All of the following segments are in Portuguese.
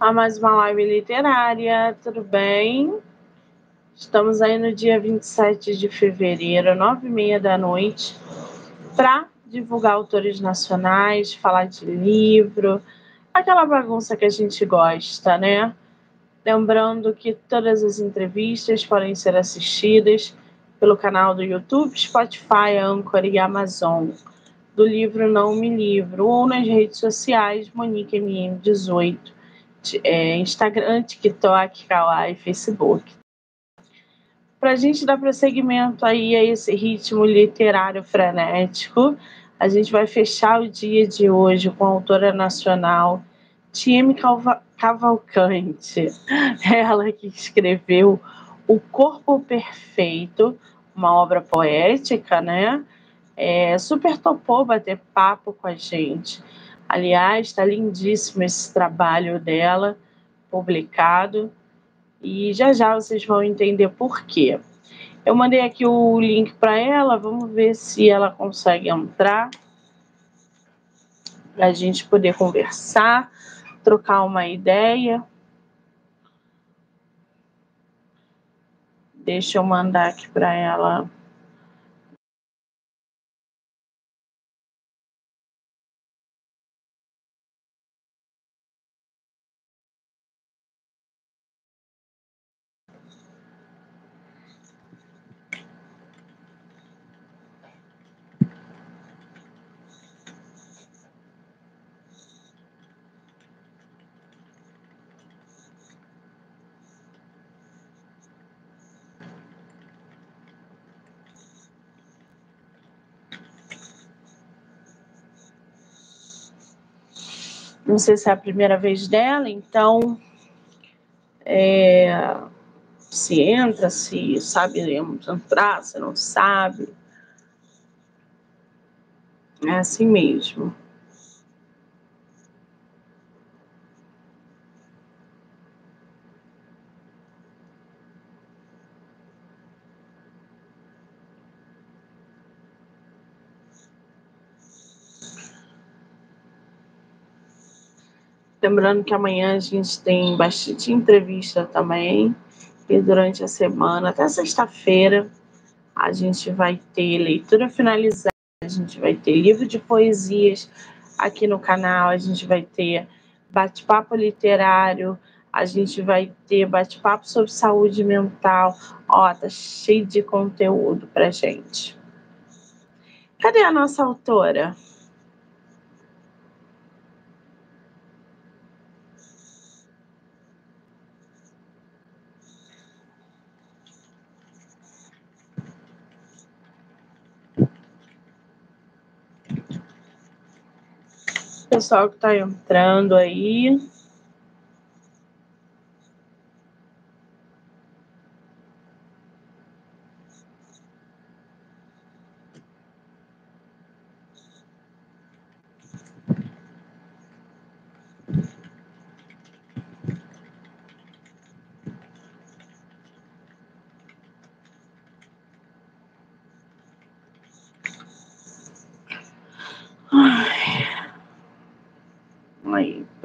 a mais uma live literária. Tudo bem? Estamos aí no dia 27 de fevereiro, nove e meia da noite, para divulgar autores nacionais, falar de livro, aquela bagunça que a gente gosta, né? Lembrando que todas as entrevistas podem ser assistidas pelo canal do YouTube, Spotify, Anchor e Amazon, do livro Não Me Livro, ou nas redes sociais Monique MM18, é, Instagram, TikTok, Kawaii, Facebook. Para a gente dar prosseguimento aí a esse ritmo literário frenético, a gente vai fechar o dia de hoje com a autora nacional Tieme Cavalcante, ela que escreveu O Corpo Perfeito, uma obra poética, né? É, super topou bater papo com a gente. Aliás, está lindíssimo esse trabalho dela, publicado, e já já vocês vão entender por quê. Eu mandei aqui o link para ela, vamos ver se ela consegue entrar para a gente poder conversar, trocar uma ideia. Deixa eu mandar aqui para ela. Não sei se é a primeira vez dela, então é, se entra, se sabe entrar, se não sabe. É assim mesmo. Lembrando que amanhã a gente tem bastante entrevista também. E durante a semana, até sexta-feira, a gente vai ter leitura finalizada, a gente vai ter livro de poesias aqui no canal, a gente vai ter bate-papo literário, a gente vai ter bate-papo sobre saúde mental. Ó, tá cheio de conteúdo pra gente. Cadê a nossa autora? Pessoal que está entrando aí.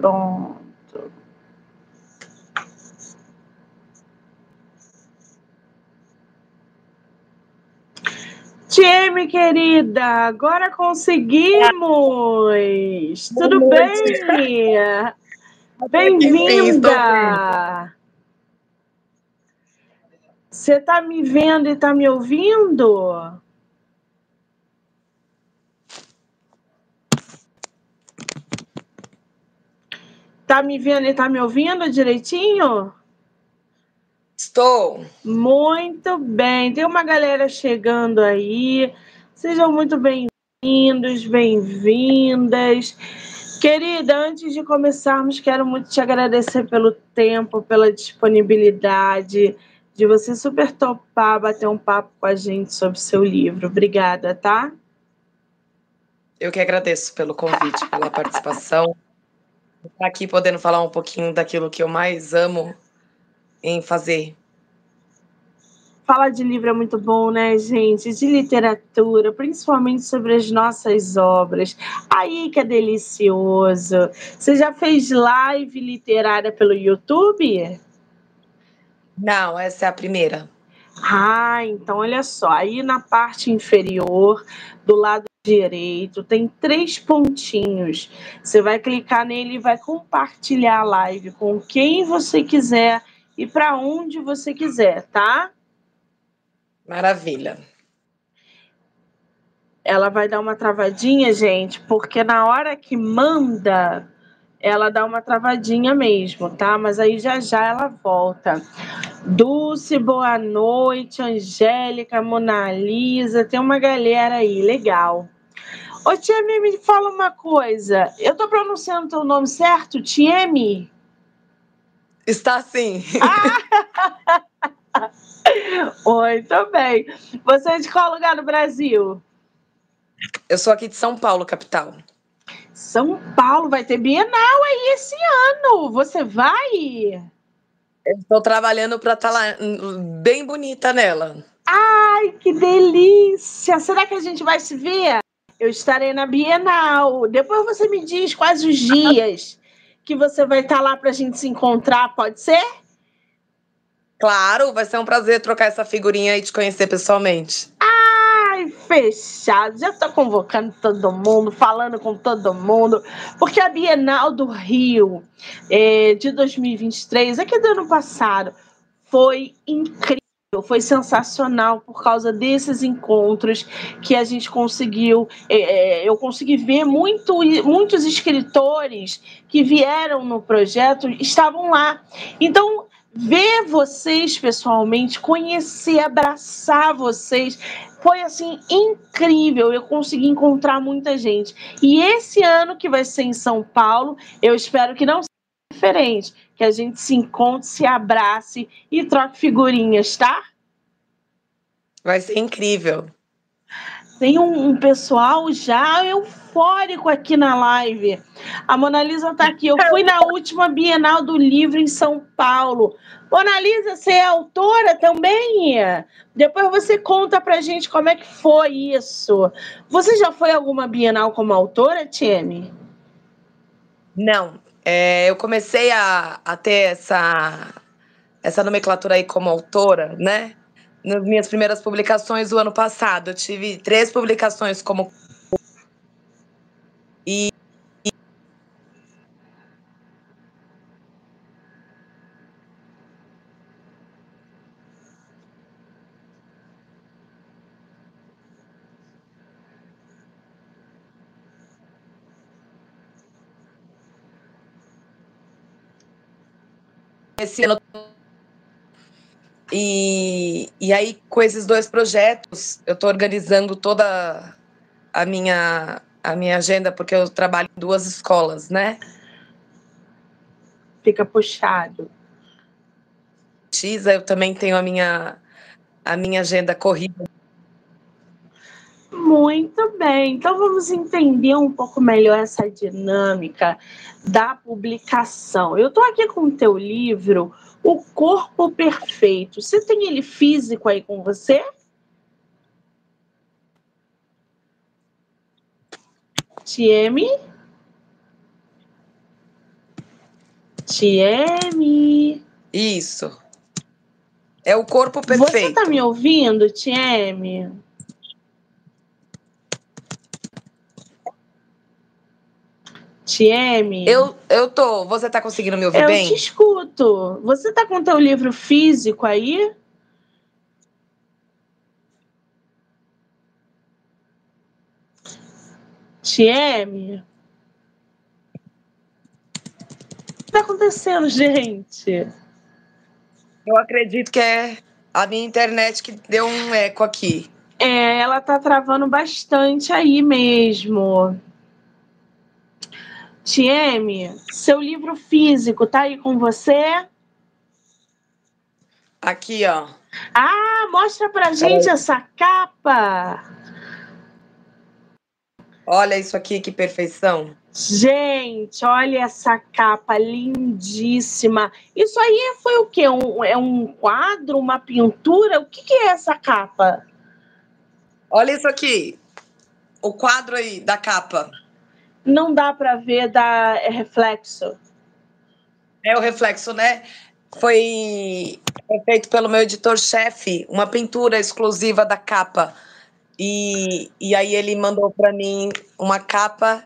Pronto. Time, querida, agora conseguimos! Tudo bem? Bem-vinda! Você está me vendo e está me ouvindo? Tá me vendo e tá me ouvindo direitinho? Estou. Muito bem. Tem uma galera chegando aí. Sejam muito bem-vindos, bem-vindas. Querida, antes de começarmos, quero muito te agradecer pelo tempo, pela disponibilidade, de você super topar bater um papo com a gente sobre seu livro. Obrigada, tá? Eu que agradeço pelo convite, pela participação estar aqui podendo falar um pouquinho daquilo que eu mais amo em fazer. Falar de livro é muito bom, né, gente? De literatura, principalmente sobre as nossas obras. Aí que é delicioso. Você já fez live literária pelo YouTube? Não, essa é a primeira. Ah, então olha só. Aí na parte inferior, do lado direito, tem três pontinhos. Você vai clicar nele e vai compartilhar a live com quem você quiser e para onde você quiser, tá? Maravilha. Ela vai dar uma travadinha, gente, porque na hora que manda, ela dá uma travadinha mesmo, tá? Mas aí já já ela volta. Dulce, boa noite. Angélica, Mona Lisa, tem uma galera aí, legal. Ô, Tiemi, me fala uma coisa. Eu tô pronunciando teu nome certo? Tiemi? Está sim. Ah! Oi, também. Você é de qual lugar do Brasil? Eu sou aqui de São Paulo, capital. São Paulo vai ter Bienal aí esse ano. Você vai? Estou trabalhando para estar tá lá bem bonita nela. Ai, que delícia! Será que a gente vai se ver? Eu estarei na Bienal. Depois você me diz quais os dias que você vai estar lá para a gente se encontrar, pode ser? Claro, vai ser um prazer trocar essa figurinha e te conhecer pessoalmente. Ai, fechado. Já estou convocando todo mundo, falando com todo mundo, porque a Bienal do Rio é, de 2023, aqui do ano passado, foi incrível foi sensacional por causa desses encontros que a gente conseguiu. É, é, eu consegui ver muito, muitos escritores que vieram no projeto estavam lá. Então, ver vocês pessoalmente, conhecer, abraçar vocês, foi assim incrível. Eu consegui encontrar muita gente. E esse ano que vai ser em São Paulo, eu espero que não diferente, que a gente se encontre, se abrace e troque figurinhas, tá? Vai ser incrível. Tem um, um, pessoal já eufórico aqui na live. A Mona Lisa está aqui. Eu fui na última Bienal do Livro em São Paulo. Mona Lisa, você é autora também? Depois você conta pra gente como é que foi isso. Você já foi a alguma Bienal como autora, Tieme? Não. É, eu comecei a, a ter essa, essa nomenclatura aí como autora, né? nas minhas primeiras publicações do ano passado. Eu tive três publicações como. E. Esse ano e, e aí, com esses dois projetos, eu estou organizando toda a minha, a minha agenda, porque eu trabalho em duas escolas, né? Fica puxado. Eu também tenho a minha, a minha agenda corrida. Muito bem, então vamos entender um pouco melhor essa dinâmica da publicação. Eu estou aqui com o teu livro, o corpo perfeito. Você tem ele físico aí com você? Tieme? Tieme? Isso. É o corpo perfeito. Você tá me ouvindo, Tieme? TM. Eu, eu tô. Você tá conseguindo me ouvir eu bem? Eu te escuto. Você tá com teu livro físico aí? TM. O que tá acontecendo, gente? Eu acredito que é a minha internet que deu um eco aqui. É, ela tá travando bastante aí mesmo. TM, seu livro físico tá aí com você? Aqui, ó. Ah, mostra pra gente essa capa. Olha isso aqui, que perfeição. Gente, olha essa capa lindíssima. Isso aí foi o quê? Um, é um quadro, uma pintura? O que, que é essa capa? Olha isso aqui. O quadro aí da capa. Não dá para ver, dá é reflexo. É o reflexo, né? Foi feito pelo meu editor-chefe, uma pintura exclusiva da capa e, e aí ele mandou para mim uma capa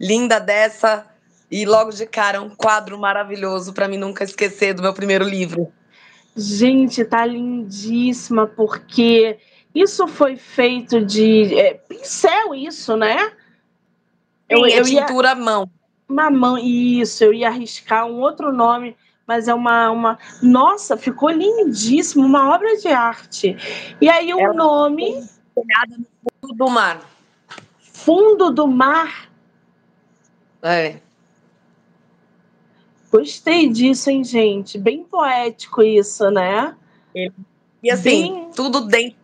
linda dessa e logo de cara um quadro maravilhoso para mim nunca esquecer do meu primeiro livro. Gente, tá lindíssima porque isso foi feito de é, pincel, isso, né? Eu, Sim, é eu tintura ia... mão. Uma mão, isso. Eu ia arriscar um outro nome, mas é uma, uma. Nossa, ficou lindíssimo, uma obra de arte. E aí o é nome no fundo do mar. Fundo do mar? É. Gostei disso, hein, gente? Bem poético isso, né? E assim, Bem... tudo dentro,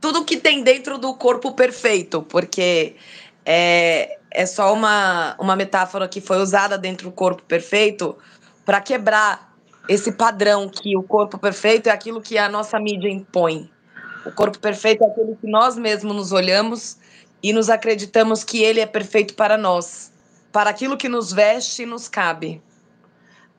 tudo que tem dentro do corpo perfeito, porque é, é só uma, uma metáfora que foi usada dentro do corpo perfeito para quebrar esse padrão que o corpo perfeito é aquilo que a nossa mídia impõe. O corpo perfeito é aquele que nós mesmos nos olhamos e nos acreditamos que ele é perfeito para nós, para aquilo que nos veste e nos cabe.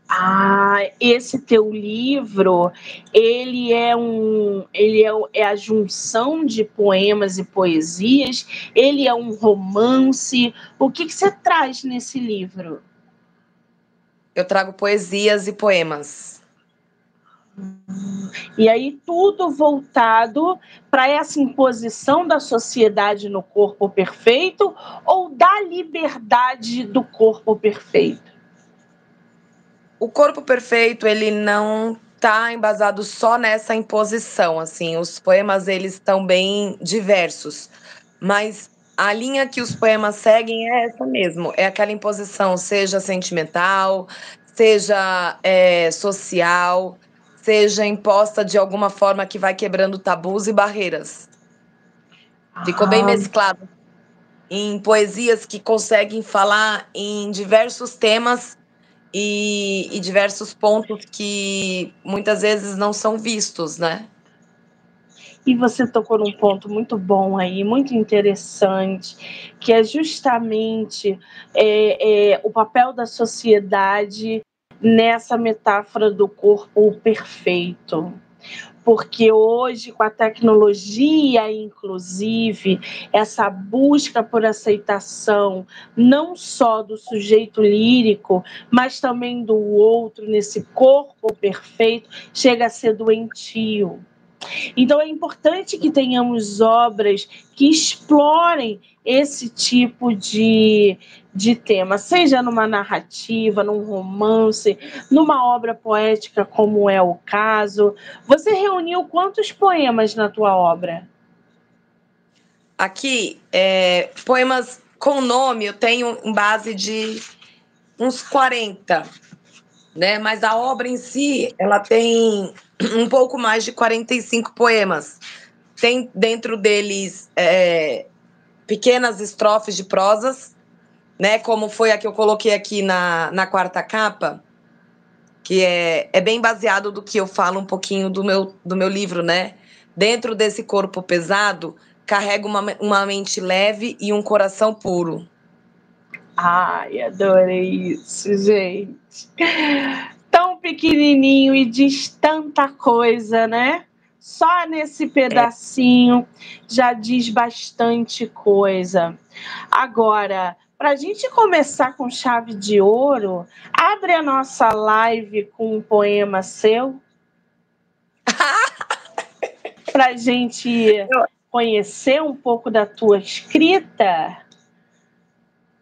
Ah, esse teu livro, ele é um, ele é, é, a junção de poemas e poesias, ele é um romance. O que, que você traz nesse livro? Eu trago poesias e poemas. E aí tudo voltado para essa imposição da sociedade no corpo perfeito ou da liberdade do corpo perfeito? O corpo perfeito, ele não está embasado só nessa imposição, assim, os poemas eles estão bem diversos, mas a linha que os poemas seguem é essa mesmo, é aquela imposição, seja sentimental, seja é, social, seja imposta de alguma forma que vai quebrando tabus e barreiras. Ficou bem ah. mesclado em poesias que conseguem falar em diversos temas e, e, diversos pontos que muitas vezes não são vistos, né? E você tocou num ponto muito bom aí, muito interessante, que é justamente é, é, o papel da sociedade nessa metáfora do corpo perfeito. Porque hoje, com a tecnologia, inclusive, essa busca por aceitação, não só do sujeito lírico, mas também do outro, nesse corpo perfeito, chega a ser doentio. Então é importante que tenhamos obras que explorem esse tipo de, de tema, seja numa narrativa, num romance, numa obra poética, como é o caso. Você reuniu quantos poemas na tua obra? Aqui, é, poemas com nome, eu tenho em base de uns 40, né? Mas a obra em si, ela tem um pouco mais de 45 poemas. Tem dentro deles é, pequenas estrofes de prosas, né? Como foi a que eu coloquei aqui na, na quarta capa, que é, é bem baseado do que eu falo um pouquinho do meu, do meu livro, né? Dentro desse corpo pesado, carrega uma, uma mente leve e um coração puro. Ai, adorei isso, gente tão pequenininho e diz tanta coisa, né? Só nesse pedacinho já diz bastante coisa. Agora, para a gente começar com chave de ouro, abre a nossa live com um poema seu. para a gente conhecer um pouco da tua escrita.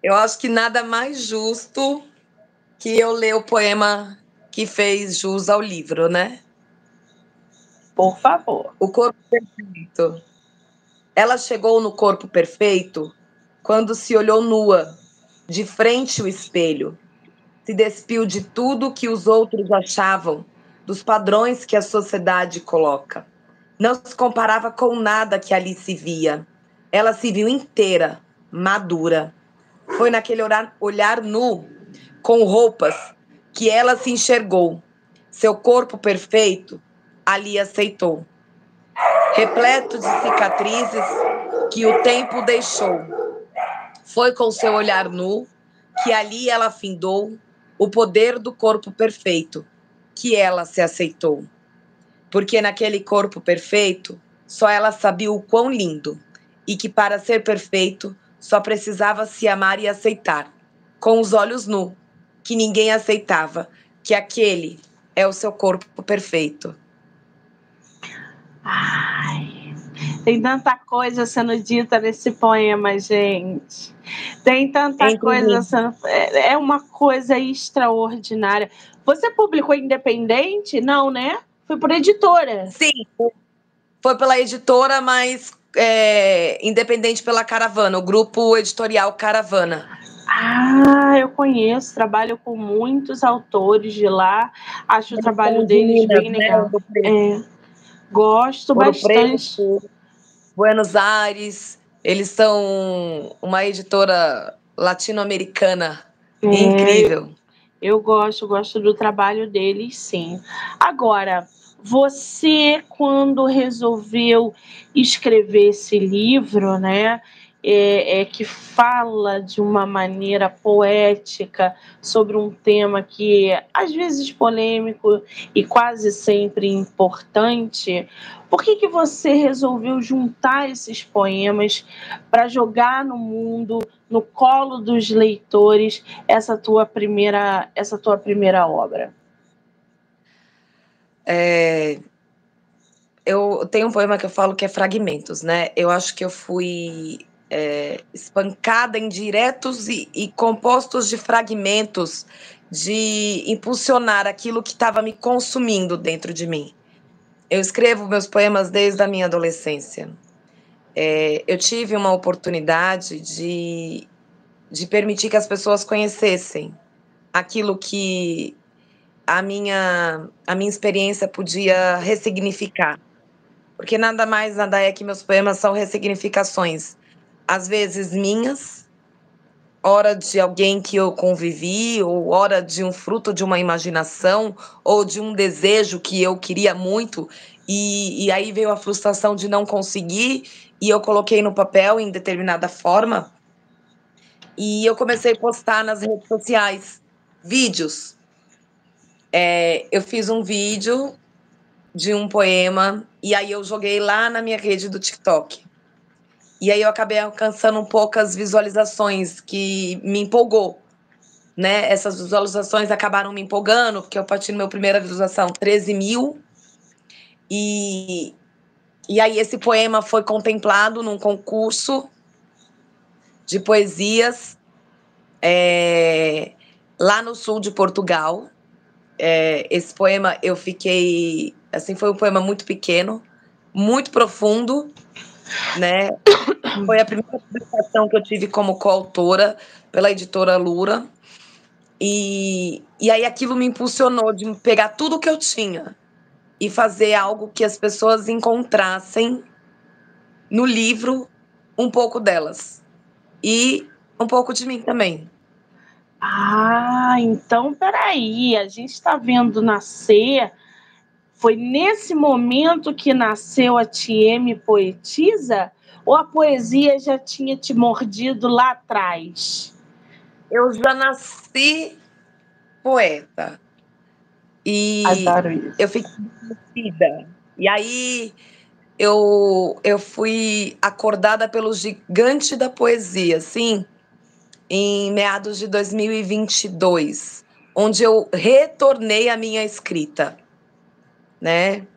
Eu acho que nada mais justo que eu ler o poema que fez jus ao livro, né? Por favor. O corpo perfeito. Ela chegou no corpo perfeito quando se olhou nua, de frente ao espelho. Se despiu de tudo que os outros achavam, dos padrões que a sociedade coloca. Não se comparava com nada que ali se via. Ela se viu inteira, madura. Foi naquele olhar, olhar nu, com roupas, que ela se enxergou. Seu corpo perfeito, ali aceitou. Repleto de cicatrizes que o tempo deixou. Foi com seu olhar nu que ali ela findou o poder do corpo perfeito, que ela se aceitou. Porque naquele corpo perfeito, só ela sabia o quão lindo e que para ser perfeito só precisava se amar e aceitar, com os olhos nu, que ninguém aceitava, que aquele é o seu corpo perfeito. Ai, tem tanta coisa sendo dita nesse poema, gente. Tem tanta Entendi. coisa sendo. É, é uma coisa extraordinária. Você publicou independente? Não, né? Foi por editora. Sim, foi pela editora, mas é, independente pela Caravana, o grupo editorial Caravana. Ah, eu conheço, trabalho com muitos autores de lá, acho o trabalho deles bem né, legal. É, gosto Ouro bastante. Preto, Buenos Aires, eles são uma editora latino-americana é, incrível. Eu gosto, gosto do trabalho deles, sim. Agora, você, quando resolveu escrever esse livro, né, é, é, que fala de uma maneira poética sobre um tema que às vezes polêmico e quase sempre importante, por que, que você resolveu juntar esses poemas para jogar no mundo, no colo dos leitores, essa tua primeira, essa tua primeira obra? É, eu tenho um poema que eu falo que é fragmentos, né? Eu acho que eu fui é, espancada em diretos e, e compostos de fragmentos de impulsionar aquilo que estava me consumindo dentro de mim. Eu escrevo meus poemas desde a minha adolescência. É, eu tive uma oportunidade de, de permitir que as pessoas conhecessem aquilo que a minha, a minha experiência podia ressignificar. Porque nada mais, nada é que meus poemas são ressignificações. Às vezes minhas, hora de alguém que eu convivi, ou hora de um fruto de uma imaginação, ou de um desejo que eu queria muito, e, e aí veio a frustração de não conseguir, e eu coloquei no papel em determinada forma. E eu comecei a postar nas redes sociais vídeos é, eu fiz um vídeo de um poema e aí eu joguei lá na minha rede do TikTok. E aí eu acabei alcançando poucas visualizações que me empolgou. Né? Essas visualizações acabaram me empolgando, porque eu parti no meu primeira visualização 13 mil. E, e aí esse poema foi contemplado num concurso de poesias é, lá no sul de Portugal é, esse poema eu fiquei. Assim, foi um poema muito pequeno, muito profundo, né? Foi a primeira publicação que eu tive como coautora pela editora Lura. E, e aí aquilo me impulsionou de pegar tudo que eu tinha e fazer algo que as pessoas encontrassem no livro um pouco delas. E um pouco de mim também. Ah, então peraí, a gente está vendo nascer. Foi nesse momento que nasceu a TM Poetisa? Ou a poesia já tinha te mordido lá atrás? Eu já nasci poeta. E Adoro isso. eu fiquei conhecida. E aí eu, eu fui acordada pelo gigante da poesia, sim em meados de 2022, onde eu retornei à minha escrita, né?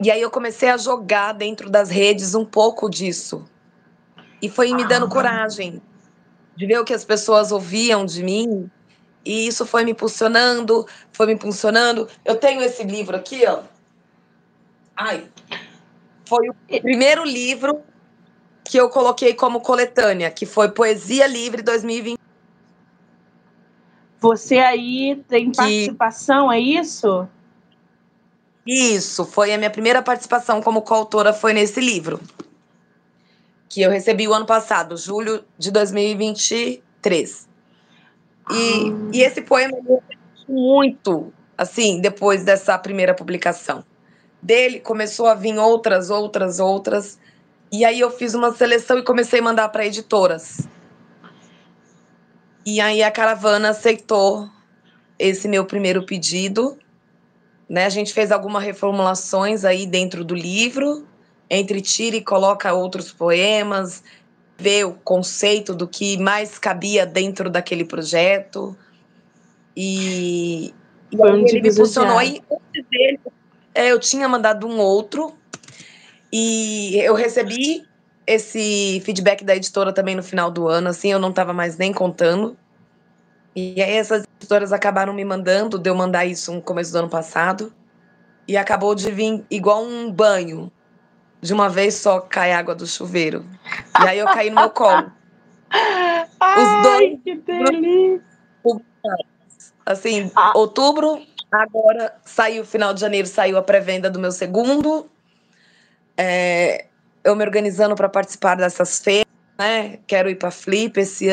E aí eu comecei a jogar dentro das redes um pouco disso. E foi me dando ah. coragem de ver o que as pessoas ouviam de mim. E isso foi me impulsionando, foi me impulsionando. Eu tenho esse livro aqui, ó. Ai. Foi o primeiro livro que eu coloquei como coletânea, que foi Poesia Livre 2020. Você aí tem participação, que... é isso? Isso, foi a minha primeira participação como coautora, foi nesse livro. que eu recebi o ano passado, julho de 2023. E, ah. e esse poema muito, assim, depois dessa primeira publicação. Dele começou a vir outras, outras, outras. E aí eu fiz uma seleção e comecei a mandar para editoras. E aí a caravana aceitou esse meu primeiro pedido. Né? A gente fez algumas reformulações aí dentro do livro, entre tira e coloca outros poemas, vê o conceito do que mais cabia dentro daquele projeto. E, e ele me funcionou. Aí, antes dele, é, eu tinha mandado um outro e eu recebi esse feedback da editora também no final do ano, assim, eu não estava mais nem contando. E aí essas editoras acabaram me mandando, de eu mandar isso no começo do ano passado. E acabou de vir igual um banho. De uma vez só cai água do chuveiro. E aí eu caí no meu colo. Os dois. que delícia! Assim, ah. outubro, agora saiu, final de janeiro, saiu a pré-venda do meu segundo. É, eu me organizando para participar dessas feiras, né? Quero ir para Flip esse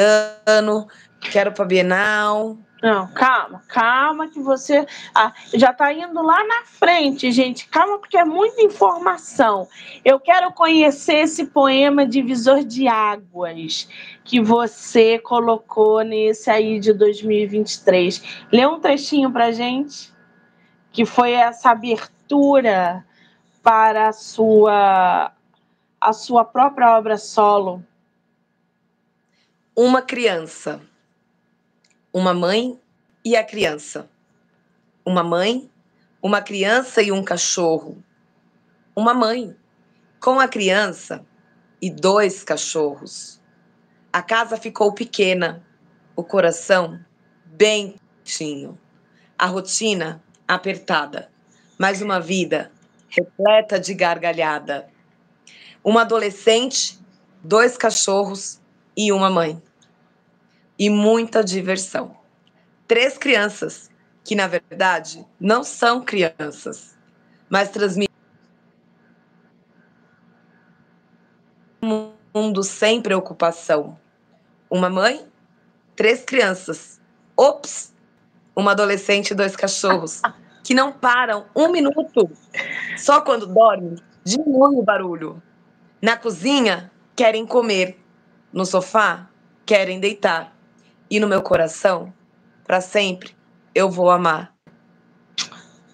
ano, quero para Bienal. Não, calma, calma que você ah, já está indo lá na frente, gente. Calma, porque é muita informação. Eu quero conhecer esse poema Divisor de Águas que você colocou nesse aí de 2023. Lê um trechinho para gente, que foi essa abertura para a sua a sua própria obra solo. Uma criança uma mãe e a criança. Uma mãe, uma criança e um cachorro. Uma mãe com a criança e dois cachorros. A casa ficou pequena, o coração bem quentinho, a rotina apertada, mas uma vida repleta de gargalhada. Uma adolescente, dois cachorros e uma mãe e muita diversão. Três crianças que, na verdade, não são crianças, mas transmitem um mundo sem preocupação. Uma mãe, três crianças. Ops! Uma adolescente e dois cachorros que não param um minuto. Só quando dorme, diminui o barulho. Na cozinha, querem comer. No sofá, querem deitar e no meu coração, para sempre, eu vou amar.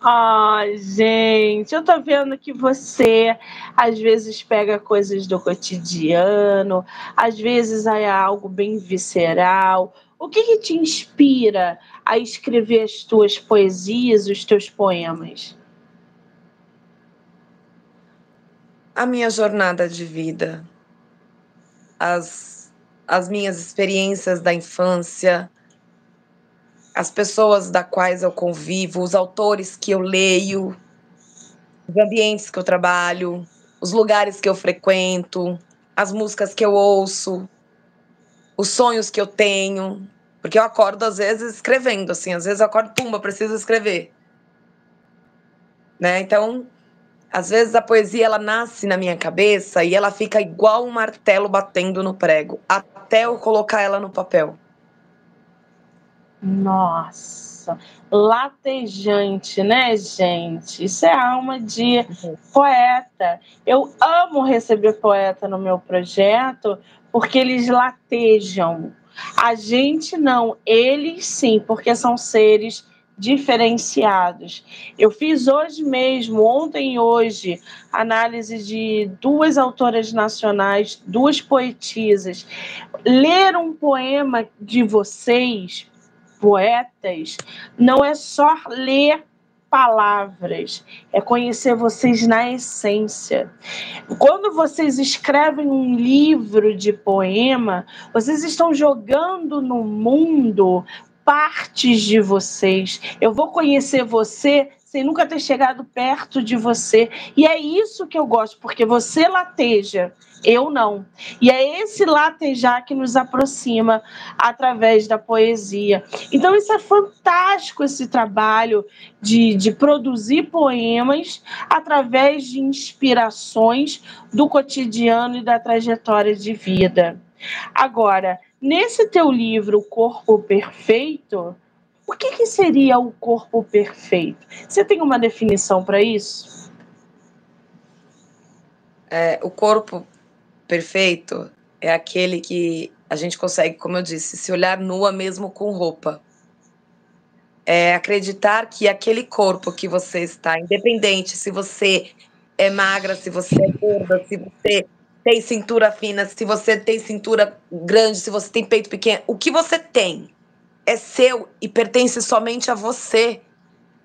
Ai, gente, eu tô vendo que você às vezes pega coisas do cotidiano, às vezes é algo bem visceral. O que, que te inspira a escrever as tuas poesias, os teus poemas? A minha jornada de vida, as as minhas experiências da infância, as pessoas da quais eu convivo, os autores que eu leio, os ambientes que eu trabalho, os lugares que eu frequento, as músicas que eu ouço, os sonhos que eu tenho, porque eu acordo às vezes escrevendo assim, às vezes eu acordo, pumba, preciso escrever. Né? Então, às vezes a poesia ela nasce na minha cabeça e ela fica igual um martelo batendo no prego, até eu colocar ela no papel. Nossa, latejante, né, gente? Isso é alma de poeta. Eu amo receber poeta no meu projeto porque eles latejam. A gente não, eles sim, porque são seres diferenciados. Eu fiz hoje mesmo, ontem e hoje, análise de duas autoras nacionais, duas poetisas. Ler um poema de vocês, poetas, não é só ler palavras, é conhecer vocês na essência. Quando vocês escrevem um livro de poema, vocês estão jogando no mundo partes de vocês. Eu vou conhecer você sem nunca ter chegado perto de você. E é isso que eu gosto, porque você lateja, eu não. E é esse latejar que nos aproxima através da poesia. Então, isso é fantástico, esse trabalho de, de produzir poemas através de inspirações do cotidiano e da trajetória de vida. Agora, nesse teu livro, Corpo Perfeito, o que, que seria o corpo perfeito? Você tem uma definição para isso? É, o corpo perfeito é aquele que a gente consegue, como eu disse, se olhar nua mesmo com roupa. É acreditar que aquele corpo que você está, independente se você é magra, se você é gorda, se você tem cintura fina, se você tem cintura grande, se você tem peito pequeno, o que você tem é seu e pertence somente a você.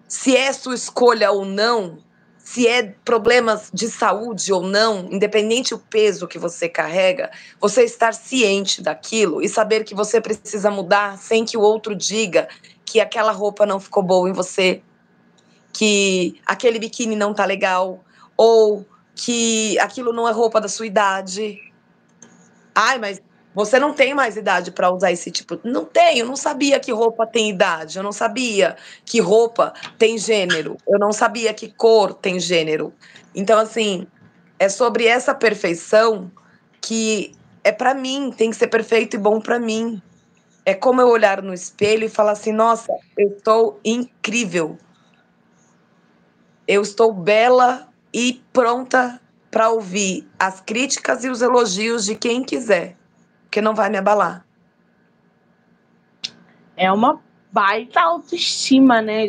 Se é sua escolha ou não, se é problemas de saúde ou não, independente o peso que você carrega, você estar ciente daquilo e saber que você precisa mudar sem que o outro diga que aquela roupa não ficou boa em você, que aquele biquíni não tá legal, ou que aquilo não é roupa da sua idade. Ai, mas você não tem mais idade para usar esse tipo. Não tenho, eu não sabia que roupa tem idade, eu não sabia que roupa tem gênero, eu não sabia que cor tem gênero. Então, assim, é sobre essa perfeição que é para mim, tem que ser perfeito e bom para mim. É como eu olhar no espelho e falar assim: nossa, eu estou incrível. Eu estou bela e pronta para ouvir as críticas e os elogios de quem quiser porque não vai me abalar. É uma baita autoestima, né?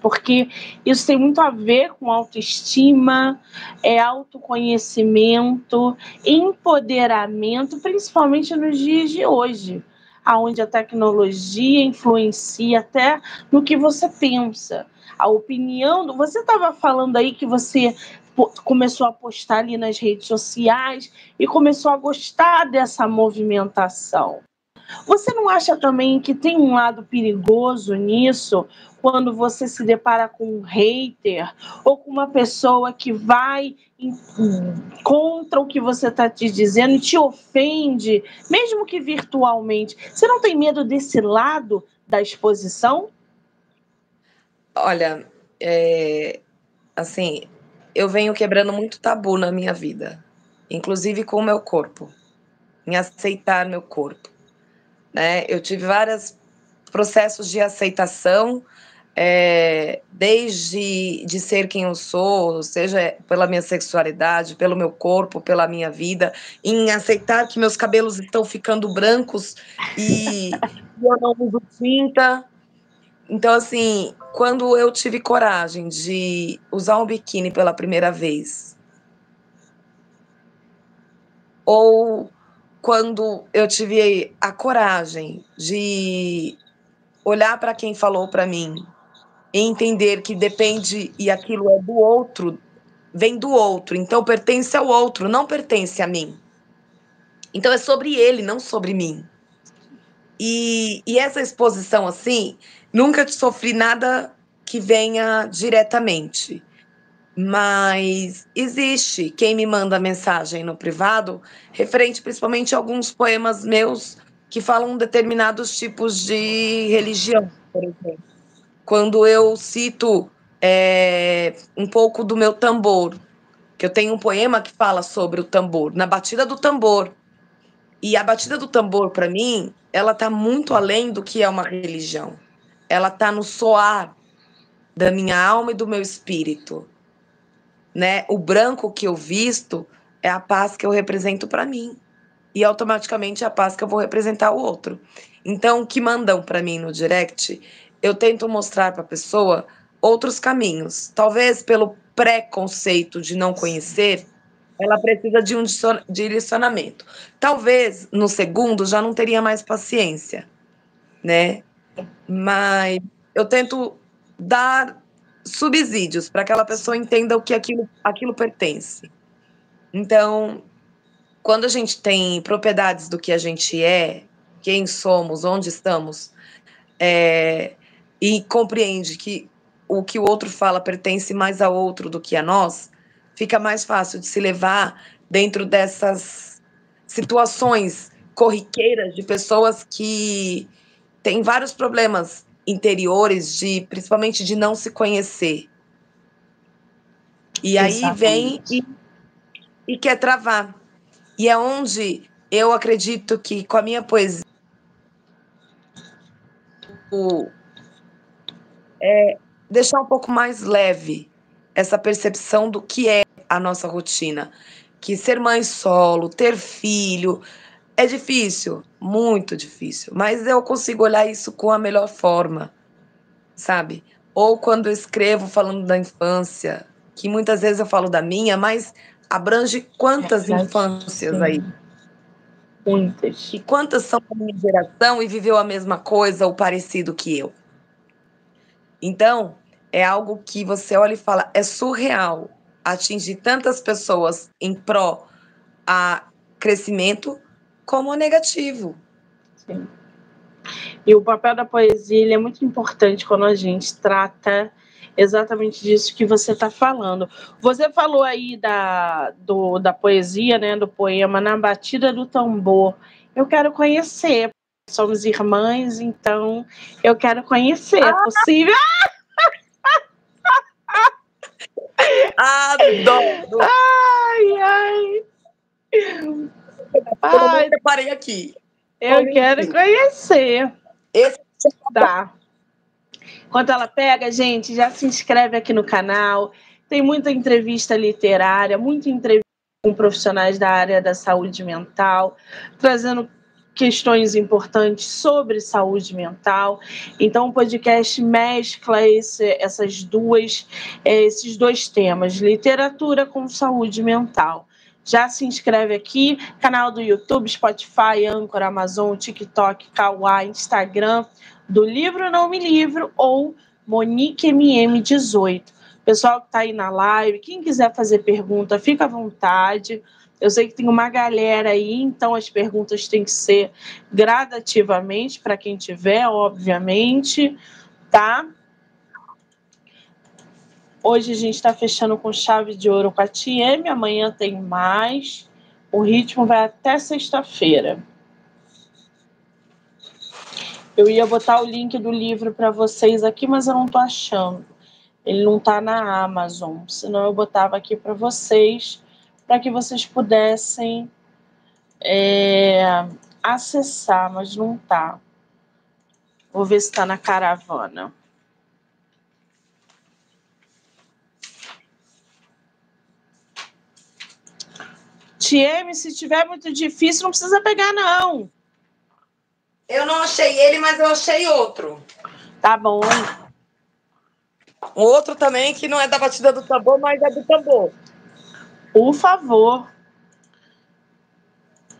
Porque isso tem muito a ver com autoestima, é autoconhecimento, empoderamento, principalmente nos dias de hoje, aonde a tecnologia influencia até no que você pensa. A opinião, você estava falando aí que você começou a postar ali nas redes sociais e começou a gostar dessa movimentação. Você não acha também que tem um lado perigoso nisso, quando você se depara com um hater ou com uma pessoa que vai contra o que você está te dizendo e te ofende, mesmo que virtualmente? Você não tem medo desse lado da exposição? Olha, é, assim, eu venho quebrando muito tabu na minha vida, inclusive com o meu corpo, em aceitar meu corpo. Né? Eu tive vários processos de aceitação, é, desde de ser quem eu sou, seja pela minha sexualidade, pelo meu corpo, pela minha vida, em aceitar que meus cabelos estão ficando brancos e eu não uso tinta, então, assim, quando eu tive coragem de usar um biquíni pela primeira vez, ou quando eu tive a coragem de olhar para quem falou para mim e entender que depende e aquilo é do outro, vem do outro, então pertence ao outro, não pertence a mim. Então é sobre ele, não sobre mim. E, e essa exposição assim, Nunca sofri nada que venha diretamente. Mas existe quem me manda mensagem no privado, referente principalmente a alguns poemas meus que falam determinados tipos de religião, por exemplo. Quando eu cito é, um pouco do meu tambor, que eu tenho um poema que fala sobre o tambor, na batida do tambor. E a batida do tambor, para mim, ela está muito além do que é uma religião ela está no soar da minha alma e do meu espírito. Né? O branco que eu visto é a paz que eu represento para mim. E automaticamente é a paz que eu vou representar o outro. Então, o que mandam para mim no direct, eu tento mostrar para a pessoa outros caminhos. Talvez pelo preconceito de não conhecer, ela precisa de um direcionamento. Talvez no segundo já não teria mais paciência, né? mas eu tento dar subsídios para que aquela pessoa entenda o que aquilo, aquilo pertence. Então, quando a gente tem propriedades do que a gente é, quem somos, onde estamos, é, e compreende que o que o outro fala pertence mais a outro do que a nós, fica mais fácil de se levar dentro dessas situações corriqueiras de pessoas que têm vários problemas interiores, de principalmente de não se conhecer. E aí vem e, e quer travar. E é onde eu acredito que com a minha poesia o, é, deixar um pouco mais leve essa percepção do que é a nossa rotina. Que ser mãe solo, ter filho, é difícil, muito difícil, mas eu consigo olhar isso com a melhor forma, sabe? Ou quando eu escrevo falando da infância, que muitas vezes eu falo da minha, mas abrange quantas é infâncias sim. aí? Muitas. E quantas são da minha geração e viveu a mesma coisa ou parecido que eu? Então, é algo que você olha e fala, é surreal atingir tantas pessoas em pró a crescimento como negativo. Sim. E o papel da poesia é muito importante quando a gente trata exatamente disso que você está falando. Você falou aí da, do, da poesia, né, do poema Na Batida do Tambor. Eu quero conhecer. Somos irmãs, então eu quero conhecer. É possível? Adoro! Ai, ai! Ai, eu parei aqui. Eu quero conhecer. Esse tá. Enquanto ela pega, gente, já se inscreve aqui no canal. Tem muita entrevista literária, muita entrevista com profissionais da área da saúde mental, trazendo questões importantes sobre saúde mental. Então, o podcast mescla esse, essas duas, é, esses dois temas, literatura com saúde mental. Já se inscreve aqui, canal do YouTube, Spotify, Anchor, Amazon, TikTok, Kawaii, Instagram, do livro Não Me Livro ou Monique MM18. Pessoal que está aí na live, quem quiser fazer pergunta, fica à vontade. Eu sei que tem uma galera aí, então as perguntas têm que ser gradativamente para quem tiver, obviamente, tá? Hoje a gente está fechando com chave de ouro com a TM, amanhã tem mais. O ritmo vai até sexta-feira. Eu ia botar o link do livro para vocês aqui, mas eu não estou achando. Ele não está na Amazon. Senão eu botava aqui para vocês, para que vocês pudessem é, acessar, mas não está. Vou ver se está na caravana. TM, se tiver muito difícil, não precisa pegar, não. Eu não achei ele, mas eu achei outro. Tá bom. Um outro também que não é da batida do tambor, mas é do tambor. Por favor.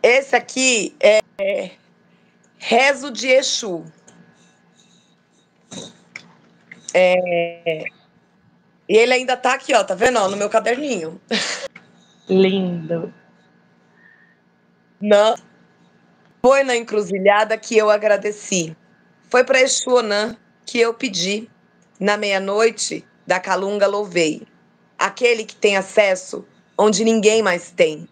Esse aqui é Rezo de Exu. É... E ele ainda tá aqui, ó, tá vendo? Ó, no meu caderninho. Lindo. Não, foi na encruzilhada que eu agradeci. Foi para Exuanã que eu pedi. Na meia-noite da calunga louvei. Aquele que tem acesso onde ninguém mais tem.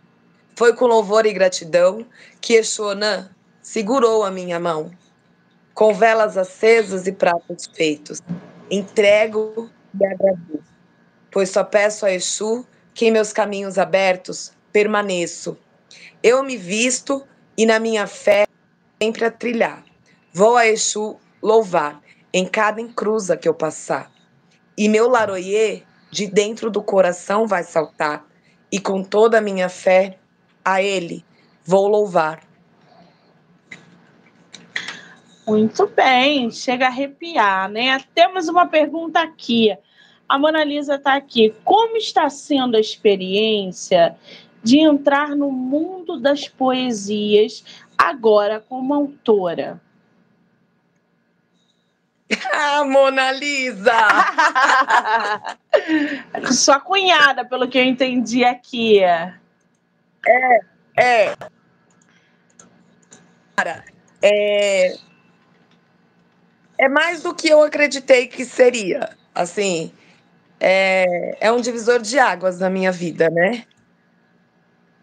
Foi com louvor e gratidão que Exuanã segurou a minha mão. Com velas acesas e pratos feitos, entrego e agradeço. Pois só peço a Exu que em meus caminhos abertos permaneço. Eu me visto e na minha fé sempre a trilhar. Vou a Exu louvar em cada encruza que eu passar. E meu laroyer de dentro do coração vai saltar, e com toda a minha fé a ele vou louvar. Muito bem, chega a arrepiar, né? Temos uma pergunta aqui. A Mona Lisa está aqui. Como está sendo a experiência de entrar no mundo das poesias agora como autora? Ah, Mona Lisa! Sua cunhada, pelo que eu entendi aqui. É, é. Cara, é, é mais do que eu acreditei que seria. assim, é, é um divisor de águas na minha vida, né?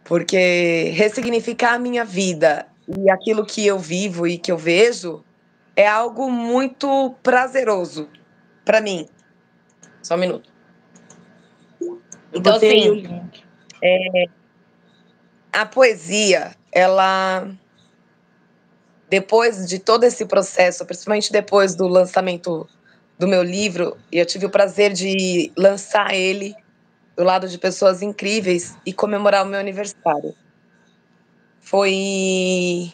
Porque ressignificar a minha vida e aquilo que eu vivo e que eu vejo é algo muito prazeroso para mim. Só um minuto. Então, assim, é, a poesia, ela depois de todo esse processo, principalmente depois do lançamento do meu livro, e eu tive o prazer de lançar ele do lado de pessoas incríveis e comemorar o meu aniversário. Foi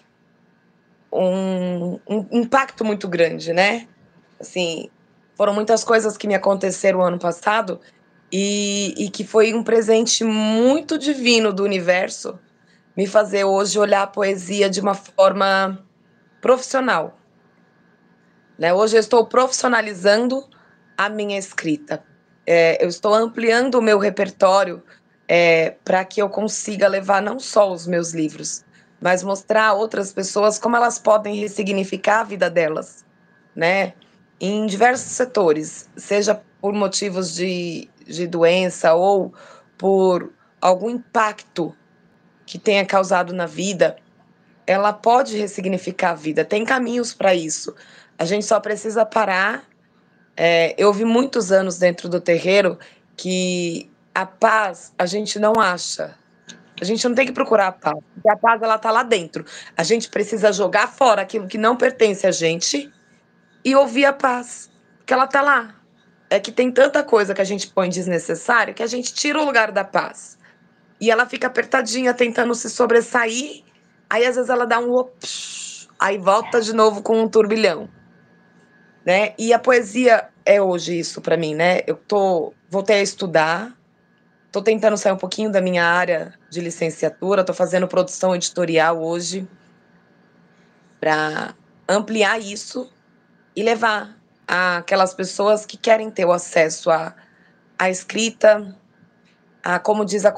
um, um impacto muito grande, né? Assim, foram muitas coisas que me aconteceram ano passado e, e que foi um presente muito divino do universo me fazer hoje olhar a poesia de uma forma profissional. Né? Hoje eu estou profissionalizando a minha escrita. É, eu estou ampliando o meu repertório é, para que eu consiga levar não só os meus livros, mas mostrar a outras pessoas como elas podem ressignificar a vida delas, né? Em diversos setores, seja por motivos de, de doença ou por algum impacto que tenha causado na vida, ela pode ressignificar a vida. Tem caminhos para isso. A gente só precisa parar. É, eu vi muitos anos dentro do terreiro que a paz a gente não acha. A gente não tem que procurar a paz, porque a paz ela tá lá dentro. A gente precisa jogar fora aquilo que não pertence a gente e ouvir a paz, porque ela tá lá. É que tem tanta coisa que a gente põe desnecessária que a gente tira o lugar da paz. E ela fica apertadinha tentando se sobressair Aí às vezes ela dá um ops, aí volta de novo com um turbilhão, né? E a poesia é hoje isso para mim, né? Eu tô voltei a estudar, tô tentando sair um pouquinho da minha área de licenciatura, tô fazendo produção editorial hoje para ampliar isso e levar aquelas pessoas que querem ter o acesso à, à escrita, a como diz a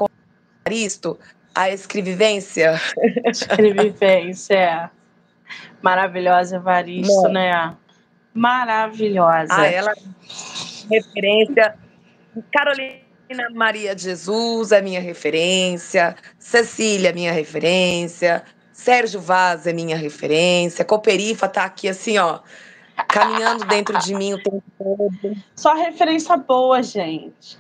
Aristo, a escrevivência. Escrevivência. Maravilhosa, Evaristo, Não. né? Maravilhosa. Ah, ela referência. Carolina Maria de Jesus é minha referência. Cecília é minha referência. Sérgio Vaz é minha referência. Coperifa tá aqui assim, ó, caminhando dentro de mim o tempo todo. Só referência boa, gente.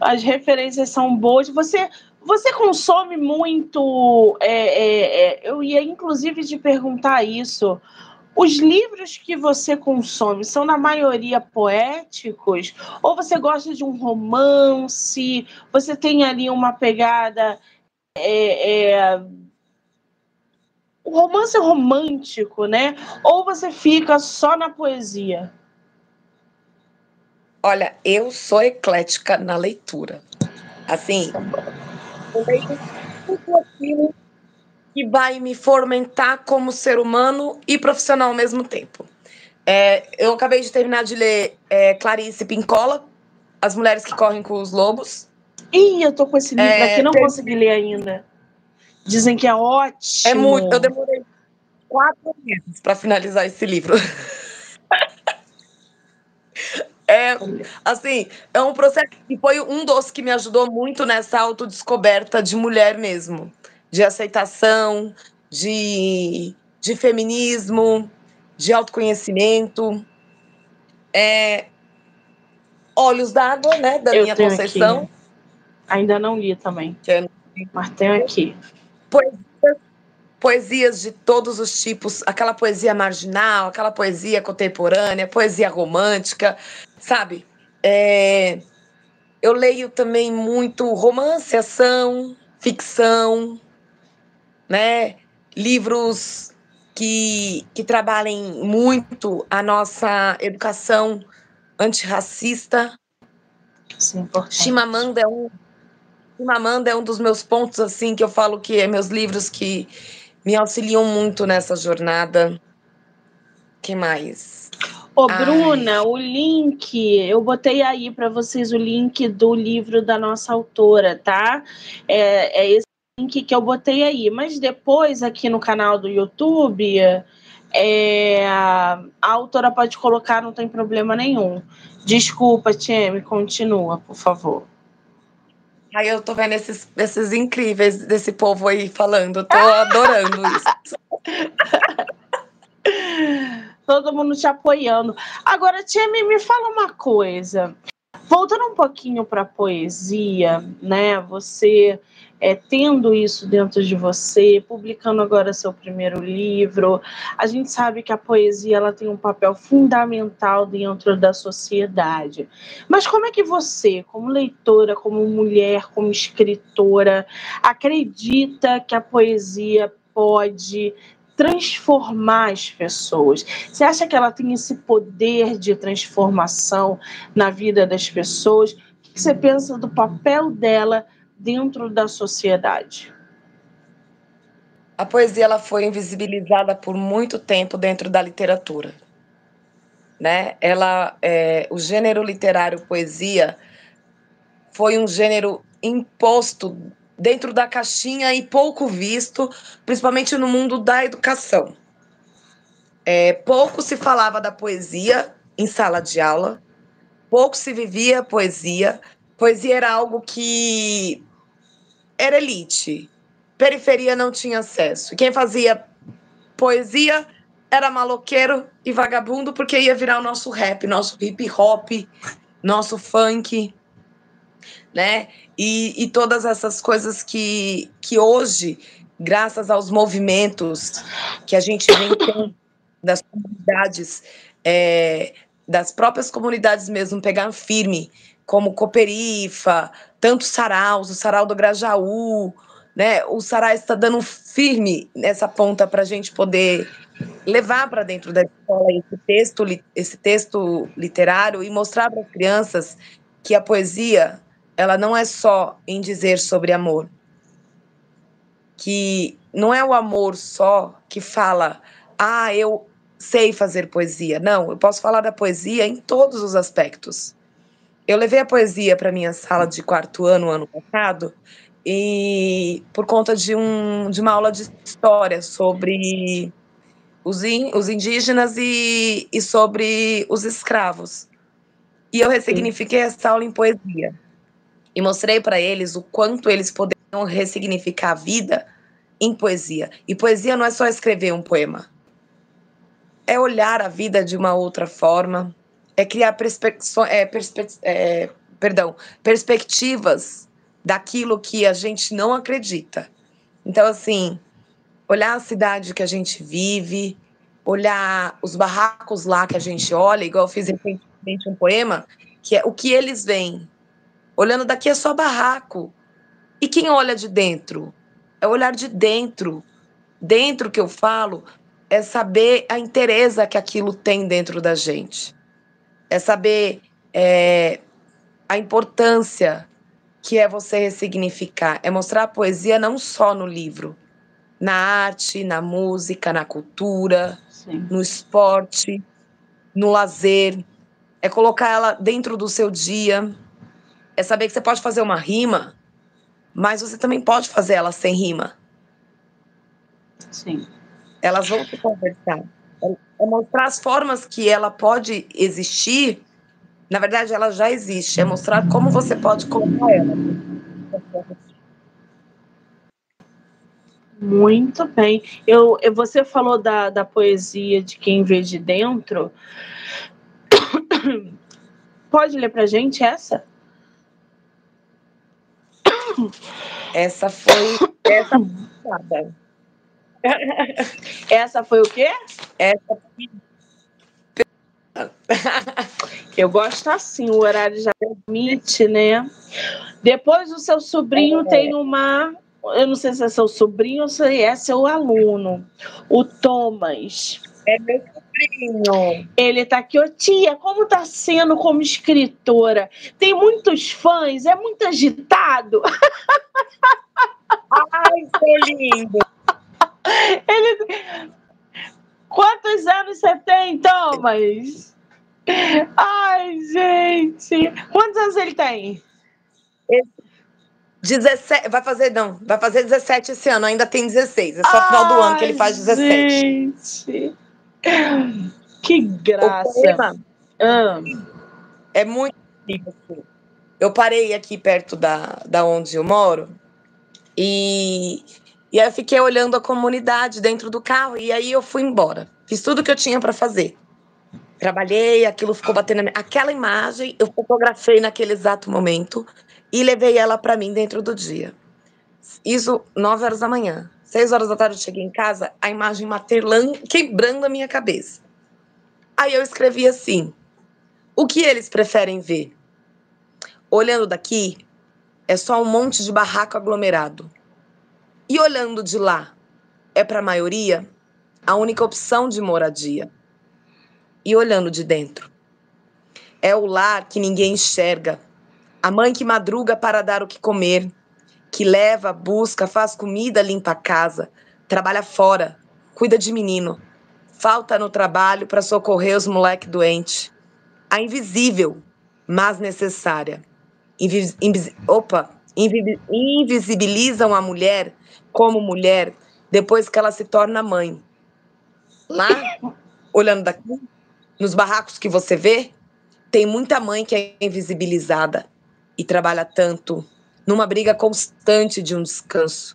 As referências são boas. Você você consome muito. É, é, é, eu ia inclusive te perguntar isso. Os livros que você consome são, na maioria, poéticos? Ou você gosta de um romance? Você tem ali uma pegada. É, é, o romance romântico, né? Ou você fica só na poesia? Olha, eu sou eclética na leitura. Assim, tudo aquilo que vai me fomentar como ser humano e profissional ao mesmo tempo. É, eu acabei de terminar de ler é, Clarice Pincola, As Mulheres que Correm com os Lobos. Ih, eu tô com esse livro é, aqui, não ter... consegui ler ainda. Dizem que é ótimo. É muito. Eu demorei quatro meses para finalizar esse livro. É, assim, é um processo que foi um dos que me ajudou muito nessa autodescoberta de mulher mesmo, de aceitação, de, de feminismo, de autoconhecimento. É, Olhos d'água, né, da Eu minha Conceição. Aqui. Ainda não li também. É... Mas tenho aqui. Pois poesias de todos os tipos, aquela poesia marginal, aquela poesia contemporânea, poesia romântica, sabe? É, eu leio também muito romance, ação, ficção, né? Livros que, que trabalhem muito a nossa educação antirracista. Sim, Chimamanda é um Chimamanda é um dos meus pontos assim que eu falo que é meus livros que me auxiliam muito nessa jornada. que mais? Ô, Bruna, Ai. o link, eu botei aí para vocês o link do livro da nossa autora, tá? É, é esse link que eu botei aí. Mas depois, aqui no canal do YouTube, é, a autora pode colocar, não tem problema nenhum. Desculpa, Tieme, continua, por favor. Aí eu tô vendo esses, esses incríveis desse povo aí falando, tô adorando isso. Todo mundo te apoiando. Agora, Tieme, me fala uma coisa. Voltando um pouquinho para a poesia, né? Você é, tendo isso dentro de você, publicando agora seu primeiro livro, a gente sabe que a poesia ela tem um papel fundamental dentro da sociedade. Mas como é que você, como leitora, como mulher, como escritora, acredita que a poesia pode transformar as pessoas? Você acha que ela tem esse poder de transformação na vida das pessoas? O que você pensa do papel dela dentro da sociedade? A poesia ela foi invisibilizada por muito tempo dentro da literatura, né? Ela, é, o gênero literário poesia foi um gênero imposto dentro da caixinha e pouco visto, principalmente no mundo da educação. É, pouco se falava da poesia em sala de aula, pouco se vivia poesia. Poesia era algo que era elite, periferia não tinha acesso. Quem fazia poesia era maloqueiro e vagabundo, porque ia virar o nosso rap, nosso hip hop, nosso funk né? E, e todas essas coisas que, que hoje, graças aos movimentos que a gente vem das comunidades, é, das próprias comunidades mesmo, pegar firme, como Coperifa, tanto saraus, o sarau do Grajaú, né? O Sarau está dando firme nessa ponta para a gente poder levar para dentro da escola esse texto, esse texto literário e mostrar para as crianças que a poesia ela não é só em dizer sobre amor. Que não é o amor só que fala, ah, eu sei fazer poesia. Não, eu posso falar da poesia em todos os aspectos. Eu levei a poesia para minha sala de quarto ano, ano passado, e por conta de, um, de uma aula de história sobre os, in, os indígenas e, e sobre os escravos. E eu ressignifiquei essa aula em poesia e mostrei para eles o quanto eles poderiam ressignificar a vida em poesia. E poesia não é só escrever um poema. É olhar a vida de uma outra forma, é criar é, perspe é, perdão, perspectivas daquilo que a gente não acredita. Então, assim, olhar a cidade que a gente vive, olhar os barracos lá que a gente olha, igual eu fiz recentemente um poema, que é o que eles veem, Olhando daqui é só barraco. E quem olha de dentro? É olhar de dentro. Dentro que eu falo é saber a interesa que aquilo tem dentro da gente. É saber é, a importância que é você ressignificar. É mostrar a poesia não só no livro, na arte, na música, na cultura, Sim. no esporte, no lazer. É colocar ela dentro do seu dia é saber que você pode fazer uma rima, mas você também pode fazer ela sem rima. Sim. Elas vão se conversar. É mostrar as formas que ela pode existir. Na verdade, ela já existe. É mostrar como você pode colocar ela. Muito bem. Eu, você falou da, da poesia de quem vê de dentro. Pode ler para gente essa? Essa foi essa Essa foi o quê? Essa Eu gosto assim, o horário já permite, né? Depois o seu sobrinho é. tem uma. Eu não sei se é seu sobrinho ou se é seu aluno, o Thomas. É meu Ele tá aqui, ô tia, como tá sendo como escritora? Tem muitos fãs, é muito agitado. Ai, que lindo. Ele... Quantos anos você tem, Thomas? Ai, gente. Quantos anos ele tem? 17, vai fazer, não, vai fazer 17 esse ano, ainda tem 16. É só Ai, final do ano que ele faz 17. Gente. Que graça. Ah. É muito Eu parei aqui perto da, da onde eu moro e, e aí eu fiquei olhando a comunidade dentro do carro e aí eu fui embora. Fiz tudo que eu tinha para fazer. Trabalhei, aquilo ficou batendo na minha... Aquela imagem eu fotografei naquele exato momento e levei ela para mim dentro do dia. Isso 9 horas da manhã. Seis horas da tarde eu cheguei em casa, a imagem martelando, quebrando a minha cabeça. Aí eu escrevi assim: o que eles preferem ver? Olhando daqui, é só um monte de barraco aglomerado. E olhando de lá, é para a maioria a única opção de moradia. E olhando de dentro, é o lar que ninguém enxerga, a mãe que madruga para dar o que comer, que leva, busca, faz comida, limpa a casa, trabalha fora, cuida de menino, falta no trabalho para socorrer os moleque doente. A invisível, mas necessária. Invis, invis, opa, invi, invisibilizam a mulher como mulher depois que ela se torna mãe. Lá, olhando daqui, nos barracos que você vê, tem muita mãe que é invisibilizada e trabalha tanto numa briga constante de um descanso.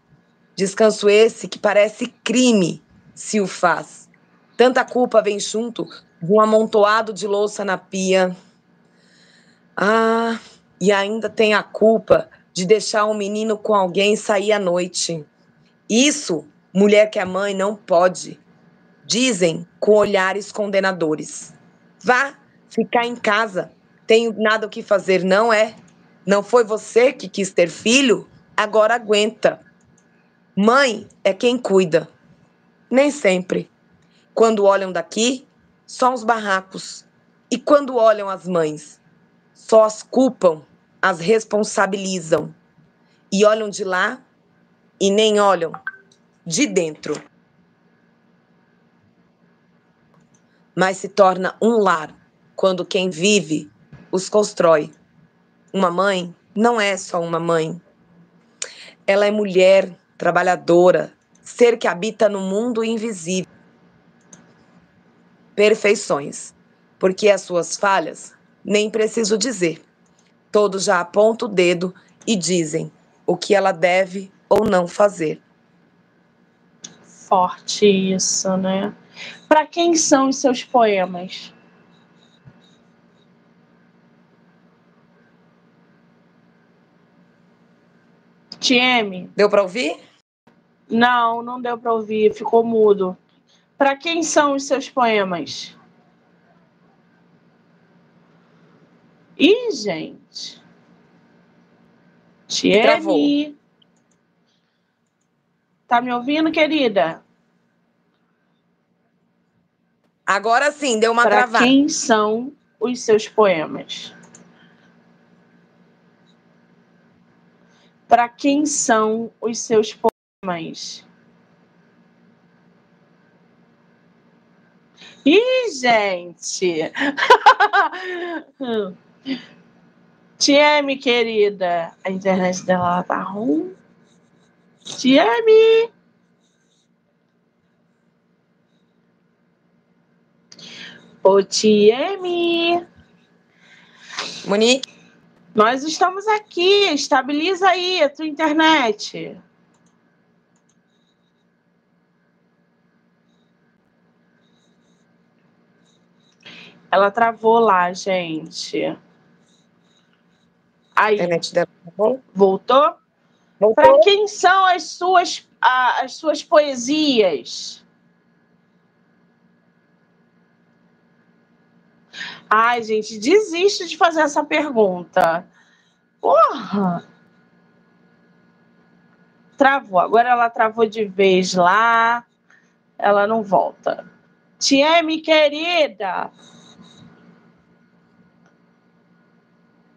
Descanso esse que parece crime se o faz. Tanta culpa vem junto de um amontoado de louça na pia. Ah, e ainda tem a culpa de deixar um menino com alguém sair à noite. Isso, mulher que é mãe, não pode. Dizem com olhares condenadores. Vá ficar em casa. Tenho nada o que fazer, não é? Não foi você que quis ter filho? Agora aguenta. Mãe é quem cuida. Nem sempre. Quando olham daqui, só os barracos. E quando olham as mães, só as culpam, as responsabilizam. E olham de lá e nem olham de dentro. Mas se torna um lar quando quem vive os constrói. Uma mãe não é só uma mãe. Ela é mulher, trabalhadora, ser que habita no mundo invisível. Perfeições, porque as suas falhas, nem preciso dizer. Todos já apontam o dedo e dizem o que ela deve ou não fazer. Forte isso, né? Para quem são os seus poemas? TM. Deu para ouvir? Não, não deu para ouvir, ficou mudo. Para quem são os seus poemas? Ih, gente. TM. Tá me ouvindo, querida? Agora sim, deu uma pra travada. Quem são os seus poemas? Para quem são os seus poemas? Ih, gente! Tieme, querida. A internet dela tá ruim. Tieme! Ô, Tieme! Monique? Nós estamos aqui, estabiliza aí a tua internet. Ela travou lá, gente. Aí. A internet dela travou? Voltou? Voltou? Para quem são as suas, as suas poesias? Ai, gente, desiste de fazer essa pergunta. Porra! Travou. Agora ela travou de vez lá. Ela não volta. Tieme, querida!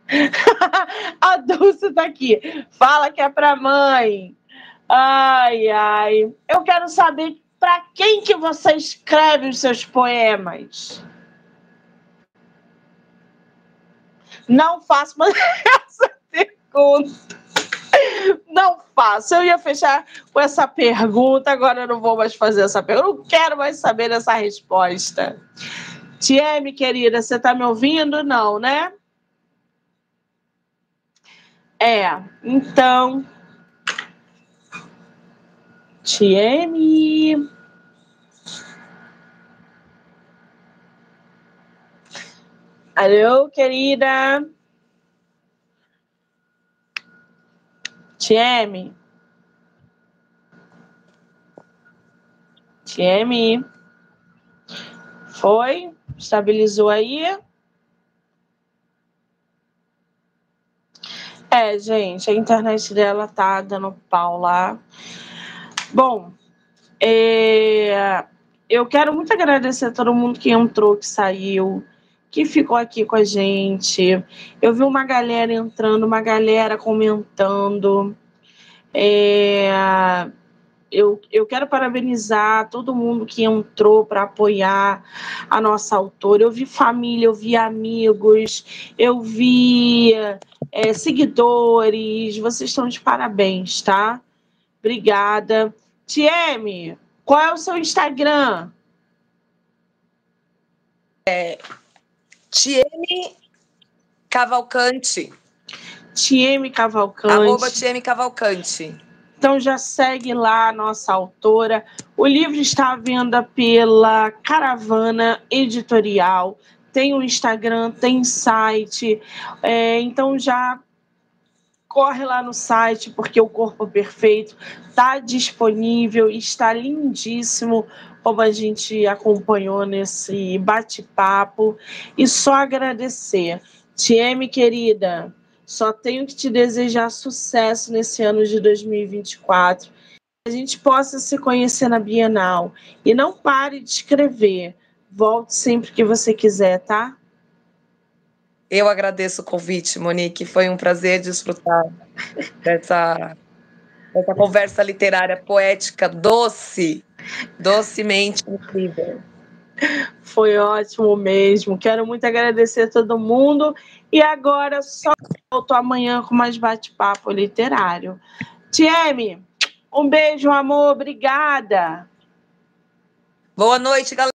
A Dulce tá aqui. Fala que é pra mãe. Ai, ai. Eu quero saber para quem que você escreve os seus poemas. Não faço mais essa pergunta. Não faço. Eu ia fechar com essa pergunta, agora eu não vou mais fazer essa pergunta. Eu não quero mais saber essa resposta. Tieme, querida, você está me ouvindo? Não, né? É, então. Tieme. Alô, querida. TM. TM. Foi? Estabilizou aí? É, gente, a internet dela tá dando pau lá. Bom, é, eu quero muito agradecer a todo mundo que entrou, que saiu que ficou aqui com a gente. Eu vi uma galera entrando, uma galera comentando. É, eu, eu quero parabenizar todo mundo que entrou para apoiar a nossa autora. Eu vi família, eu vi amigos, eu vi é, seguidores. Vocês estão de parabéns, tá? Obrigada. Tieme, qual é o seu Instagram? É, Tieme Cavalcante. Tieme Cavalcante. Arroba Tieme Cavalcante. Então já segue lá a nossa autora. O livro está à venda pela Caravana Editorial. Tem o Instagram, tem site. É, então já corre lá no site, porque o Corpo Perfeito está disponível, está lindíssimo como a gente acompanhou nesse bate-papo. E só agradecer. Tieme, querida, só tenho que te desejar sucesso nesse ano de 2024. Que a gente possa se conhecer na Bienal. E não pare de escrever. Volte sempre que você quiser, tá? Eu agradeço o convite, Monique. Foi um prazer desfrutar dessa, dessa conversa literária poética doce Docemente incrível. Foi ótimo mesmo. Quero muito agradecer a todo mundo. E agora só volto amanhã com mais bate-papo literário. Tieme, um beijo, amor. Obrigada. Boa noite, galera.